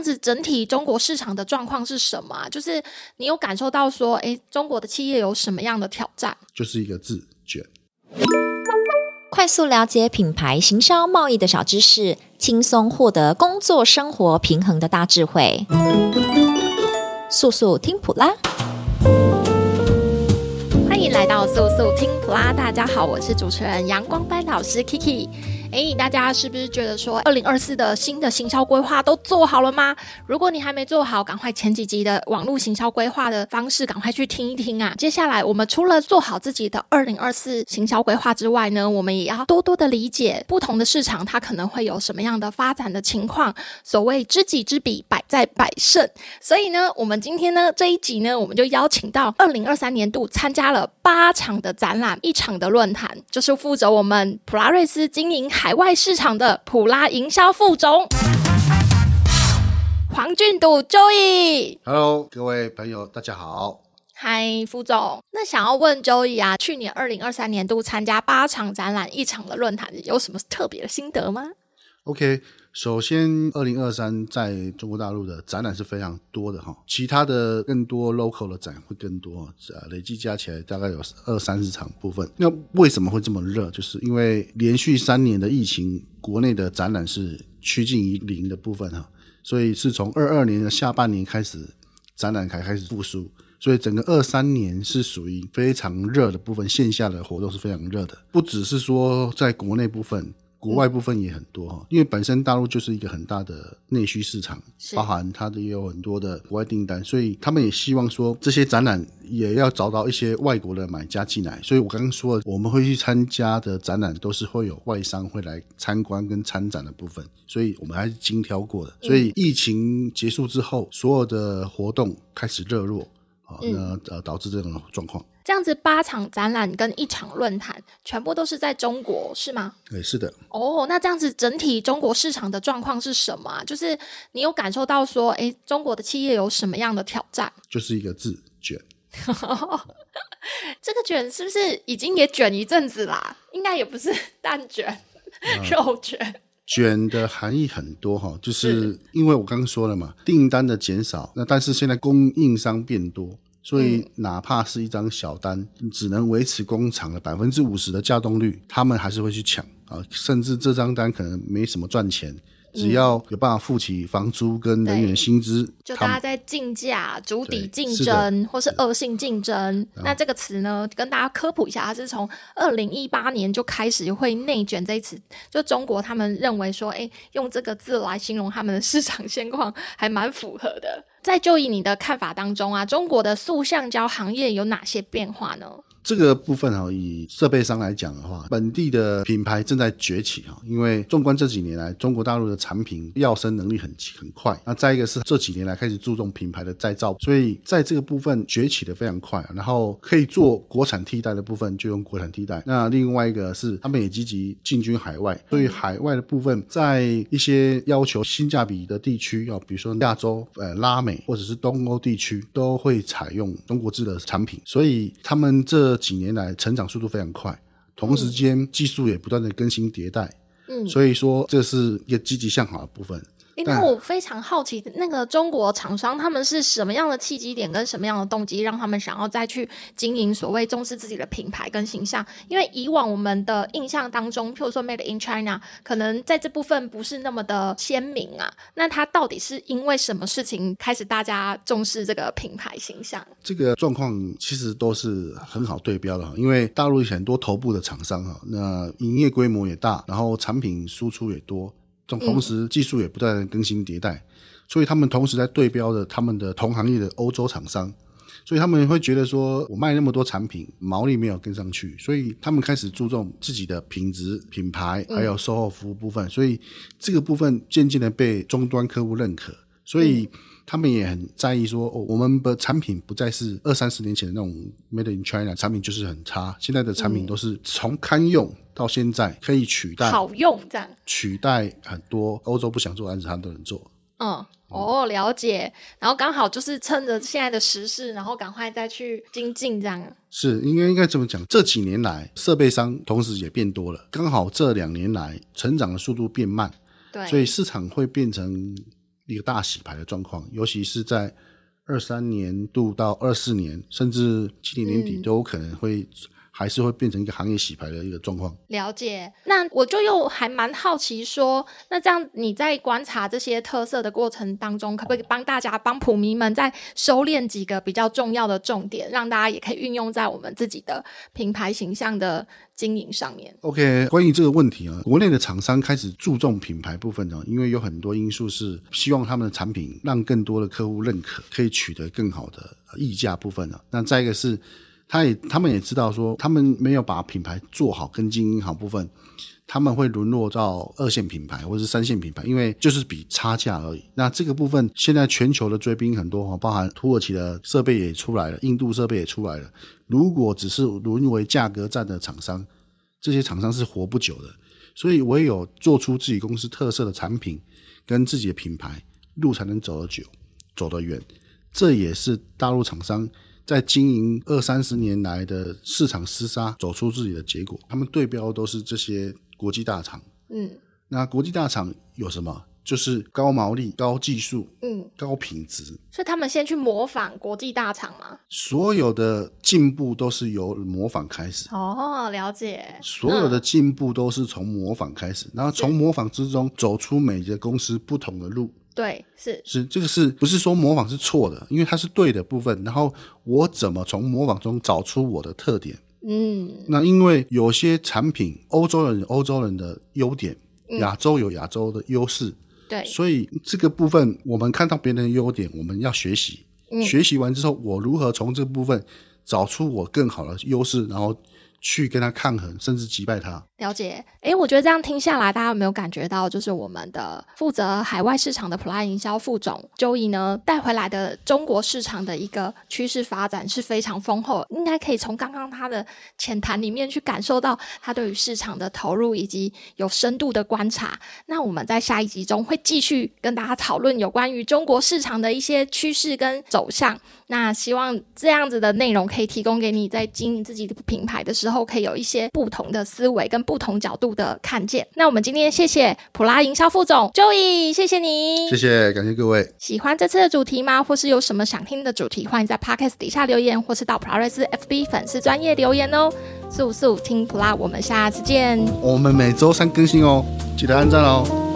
样子整体中国市场的状况是什么啊？就是你有感受到说，哎，中国的企业有什么样的挑战？就是一个字，卷。快速了解品牌行销贸易的小知识，轻松获得工作生活平衡的大智慧。速速听普拉，欢迎来到速速听普拉。大家好，我是主持人阳光班老师 Kiki。哎，大家是不是觉得说，二零二四的新的行销规划都做好了吗？如果你还没做好，赶快前几集的网络行销规划的方式，赶快去听一听啊！接下来，我们除了做好自己的二零二四行销规划之外呢，我们也要多多的理解不同的市场，它可能会有什么样的发展的情况。所谓知己知彼，百战百胜。所以呢，我们今天呢这一集呢，我们就邀请到二零二三年度参加了八场的展览，一场的论坛，就是负责我们普拉瑞斯经营。海外市场的普拉营销副总黄俊笃 Joey，Hello，各位朋友，大家好。嗨，副总，那想要问 Joey 啊，去年二零二三年度参加八场展览、一场的论坛，有什么特别的心得吗？OK。首先，二零二三在中国大陆的展览是非常多的哈，其他的更多 local 的展会更多，呃，累计加起来大概有二三十场部分。那为什么会这么热？就是因为连续三年的疫情，国内的展览是趋近于零的部分哈，所以是从二二年的下半年开始，展览才开始复苏，所以整个二三年是属于非常热的部分，线下的活动是非常热的，不只是说在国内部分。国外部分也很多哈，因为本身大陆就是一个很大的内需市场，包含它的也有很多的国外订单，所以他们也希望说这些展览也要找到一些外国的买家进来。所以我刚刚说了，我们会去参加的展览都是会有外商会来参观跟参展的部分，所以我们还是精挑过的。所以疫情结束之后，所有的活动开始热络啊，那呃导致这种状况。这样子八场展览跟一场论坛，全部都是在中国，是吗？对，是的。哦，oh, 那这样子整体中国市场的状况是什么？就是你有感受到说，哎，中国的企业有什么样的挑战？就是一个字，卷。这个卷是不是已经也卷一阵子啦？应该也不是蛋卷、嗯、肉卷。卷的含义很多哈，就是因为我刚刚说了嘛，订单的减少，那但是现在供应商变多。所以，哪怕是一张小单，只能维持工厂的百分之五十的稼动率，他们还是会去抢啊！甚至这张单可能没什么赚钱。只要有办法付起房租跟人员薪资，就大家在竞价、筑底竞争，或是恶性竞争。那这个词呢，跟大家科普一下，它是从二零一八年就开始会内卷这一词。就中国他们认为说，哎，用这个字来形容他们的市场现况，还蛮符合的。在就以你的看法当中啊，中国的塑橡胶行业有哪些变化呢？这个部分哈，以设备商来讲的话，本地的品牌正在崛起哈。因为纵观这几年来，中国大陆的产品跃升能力很很快。那再一个是这几年来开始注重品牌的再造，所以在这个部分崛起的非常快。然后可以做国产替代的部分，就用国产替代。那另外一个是他们也积极进军海外，所以海外的部分在一些要求性价比的地区，要比如说亚洲、呃拉美或者是东欧地区，都会采用中国制的产品。所以他们这这几年来成长速度非常快，同时间技术也不断的更新迭代，嗯，所以说这是一个积极向好的部分。那我非常好奇，那个中国厂商他们是什么样的契机点跟什么样的动机，让他们想要再去经营所谓重视自己的品牌跟形象？因为以往我们的印象当中，譬如说 Made in China，可能在这部分不是那么的鲜明啊。那它到底是因为什么事情开始大家重视这个品牌形象？这个状况其实都是很好对标的，因为大陆有很多头部的厂商哈，那营业规模也大，然后产品输出也多。同时，技术也不断更新迭代，所以他们同时在对标着他们的同行业的欧洲厂商，所以他们会觉得说，我卖那么多产品，毛利没有跟上去，所以他们开始注重自己的品质、品牌，还有售后服务部分，所以这个部分渐渐的被终端客户认可，所以他们也很在意说，哦，我们的产品不再是二三十年前的那种 Made in China 产品，就是很差，现在的产品都是从堪用。到现在可以取代好用这样取代很多欧洲不想做的案子，他都能做。嗯，哦，了解。然后刚好就是趁着现在的时势，然后赶快再去精进这样。是应该应该这么讲。这几年来，设备商同时也变多了，刚好这两年来成长的速度变慢，对，所以市场会变成一个大洗牌的状况，尤其是在二三年度到二四年，甚至今年年底都有可能会。还是会变成一个行业洗牌的一个状况。了解，那我就又还蛮好奇说，那这样你在观察这些特色的过程当中，可不可以帮大家、帮普迷们再收敛几个比较重要的重点，让大家也可以运用在我们自己的品牌形象的经营上面？OK，关于这个问题啊，国内的厂商开始注重品牌部分呢，因为有很多因素是希望他们的产品让更多的客户认可，可以取得更好的溢价部分呢。那再一个是。他也，他们也知道说，他们没有把品牌做好跟经营好部分，他们会沦落到二线品牌或者是三线品牌，因为就是比差价而已。那这个部分，现在全球的追兵很多哈，包含土耳其的设备也出来了，印度设备也出来了。如果只是沦为价格战的厂商，这些厂商是活不久的。所以唯有做出自己公司特色的产品跟自己的品牌，路才能走得久，走得远。这也是大陆厂商。在经营二三十年来的市场厮杀，走出自己的结果。他们对标都是这些国际大厂。嗯，那国际大厂有什么？就是高毛利、高技术、嗯，高品质。所以他们先去模仿国际大厂吗？所有的进步都是由模仿开始。哦，了解。所有的进步都是从模仿开始，嗯、然后从模仿之中走出每个公司不同的路。对，是是，这个是不是说模仿是错的？因为它是对的部分。然后我怎么从模仿中找出我的特点？嗯，那因为有些产品，欧洲人有欧洲人的优点，亚洲有亚洲的优势。对，所以这个部分我们看到别人的优点，我们要学习。嗯，学习完之后，我如何从这个部分找出我更好的优势，然后去跟他抗衡，甚至击败他。了解，诶，我觉得这样听下来，大家有没有感觉到，就是我们的负责海外市场的普拉营销副总 Joey 呢，带回来的中国市场的一个趋势发展是非常丰厚，应该可以从刚刚他的浅谈里面去感受到他对于市场的投入以及有深度的观察。那我们在下一集中会继续跟大家讨论有关于中国市场的一些趋势跟走向。那希望这样子的内容可以提供给你在经营自己的品牌的时候，可以有一些不同的思维跟。不同角度的看见。那我们今天谢谢普拉营销副总 Joey，谢谢你，谢谢，感谢各位。喜欢这次的主题吗？或是有什么想听的主题？欢迎在 Podcast 底下留言，或是到普拉瑞斯 FB 粉丝专业留言哦。速速听普拉，我们下次见。我们每周三更新哦，记得按赞哦。